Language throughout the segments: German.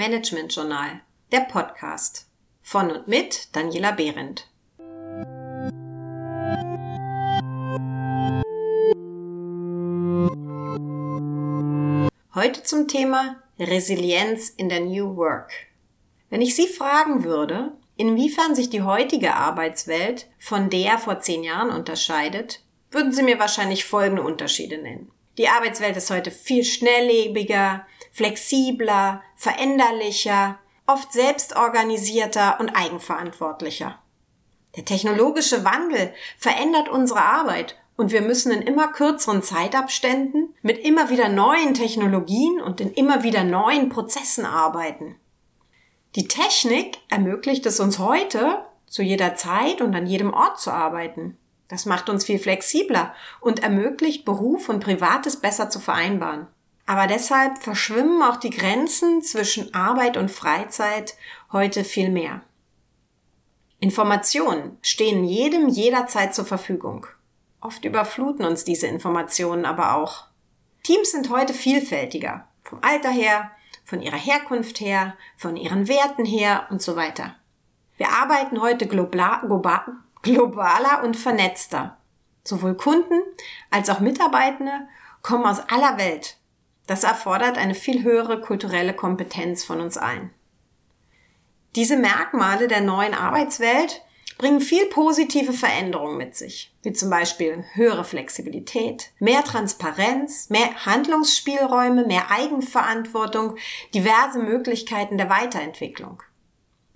Management Journal, der Podcast. Von und mit Daniela Behrendt. Heute zum Thema Resilienz in der New Work. Wenn ich Sie fragen würde, inwiefern sich die heutige Arbeitswelt von der vor zehn Jahren unterscheidet, würden Sie mir wahrscheinlich folgende Unterschiede nennen. Die Arbeitswelt ist heute viel schnelllebiger, flexibler, veränderlicher, oft selbstorganisierter und eigenverantwortlicher. Der technologische Wandel verändert unsere Arbeit und wir müssen in immer kürzeren Zeitabständen mit immer wieder neuen Technologien und in immer wieder neuen Prozessen arbeiten. Die Technik ermöglicht es uns heute, zu jeder Zeit und an jedem Ort zu arbeiten. Das macht uns viel flexibler und ermöglicht Beruf und Privates besser zu vereinbaren. Aber deshalb verschwimmen auch die Grenzen zwischen Arbeit und Freizeit heute viel mehr. Informationen stehen jedem jederzeit zur Verfügung. Oft überfluten uns diese Informationen aber auch. Teams sind heute vielfältiger. Vom Alter her, von ihrer Herkunft her, von ihren Werten her und so weiter. Wir arbeiten heute global, globaler und vernetzter. Sowohl Kunden als auch Mitarbeitende kommen aus aller Welt das erfordert eine viel höhere kulturelle Kompetenz von uns allen. Diese Merkmale der neuen Arbeitswelt bringen viel positive Veränderungen mit sich, wie zum Beispiel höhere Flexibilität, mehr Transparenz, mehr Handlungsspielräume, mehr Eigenverantwortung, diverse Möglichkeiten der Weiterentwicklung.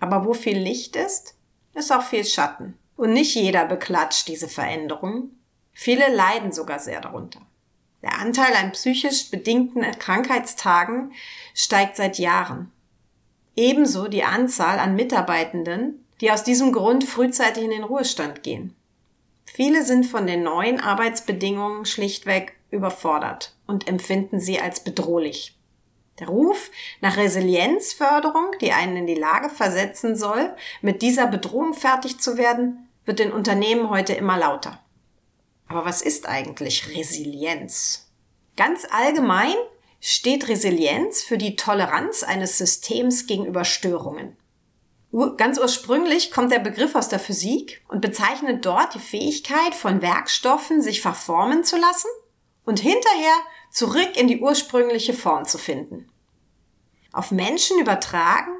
Aber wo viel Licht ist, ist auch viel Schatten. Und nicht jeder beklatscht diese Veränderungen. Viele leiden sogar sehr darunter. Der Anteil an psychisch bedingten Krankheitstagen steigt seit Jahren. Ebenso die Anzahl an Mitarbeitenden, die aus diesem Grund frühzeitig in den Ruhestand gehen. Viele sind von den neuen Arbeitsbedingungen schlichtweg überfordert und empfinden sie als bedrohlich. Der Ruf nach Resilienzförderung, die einen in die Lage versetzen soll, mit dieser Bedrohung fertig zu werden, wird in Unternehmen heute immer lauter. Aber was ist eigentlich Resilienz? Ganz allgemein steht Resilienz für die Toleranz eines Systems gegenüber Störungen. Ganz ursprünglich kommt der Begriff aus der Physik und bezeichnet dort die Fähigkeit von Werkstoffen, sich verformen zu lassen und hinterher zurück in die ursprüngliche Form zu finden. Auf Menschen übertragen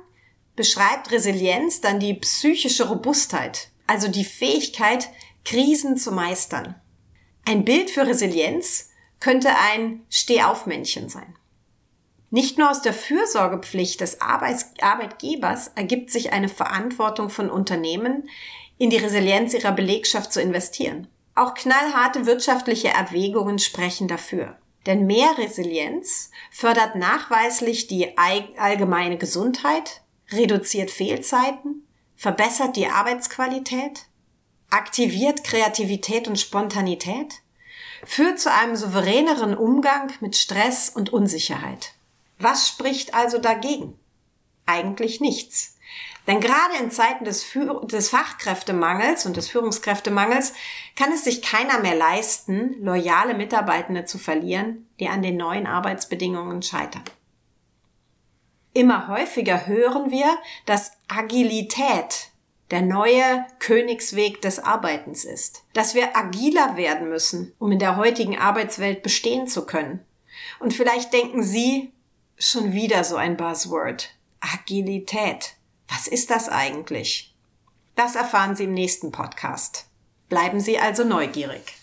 beschreibt Resilienz dann die psychische Robustheit, also die Fähigkeit, Krisen zu meistern. Ein Bild für Resilienz könnte ein Stehaufmännchen sein. Nicht nur aus der Fürsorgepflicht des Arbeitgebers ergibt sich eine Verantwortung von Unternehmen, in die Resilienz ihrer Belegschaft zu investieren. Auch knallharte wirtschaftliche Erwägungen sprechen dafür. Denn mehr Resilienz fördert nachweislich die allgemeine Gesundheit, reduziert Fehlzeiten, verbessert die Arbeitsqualität, aktiviert Kreativität und Spontanität, führt zu einem souveräneren Umgang mit Stress und Unsicherheit. Was spricht also dagegen? Eigentlich nichts. Denn gerade in Zeiten des, Führ des Fachkräftemangels und des Führungskräftemangels kann es sich keiner mehr leisten, loyale Mitarbeitende zu verlieren, die an den neuen Arbeitsbedingungen scheitern. Immer häufiger hören wir, dass Agilität der neue Königsweg des Arbeitens ist. Dass wir agiler werden müssen, um in der heutigen Arbeitswelt bestehen zu können. Und vielleicht denken Sie schon wieder so ein Buzzword. Agilität. Was ist das eigentlich? Das erfahren Sie im nächsten Podcast. Bleiben Sie also neugierig.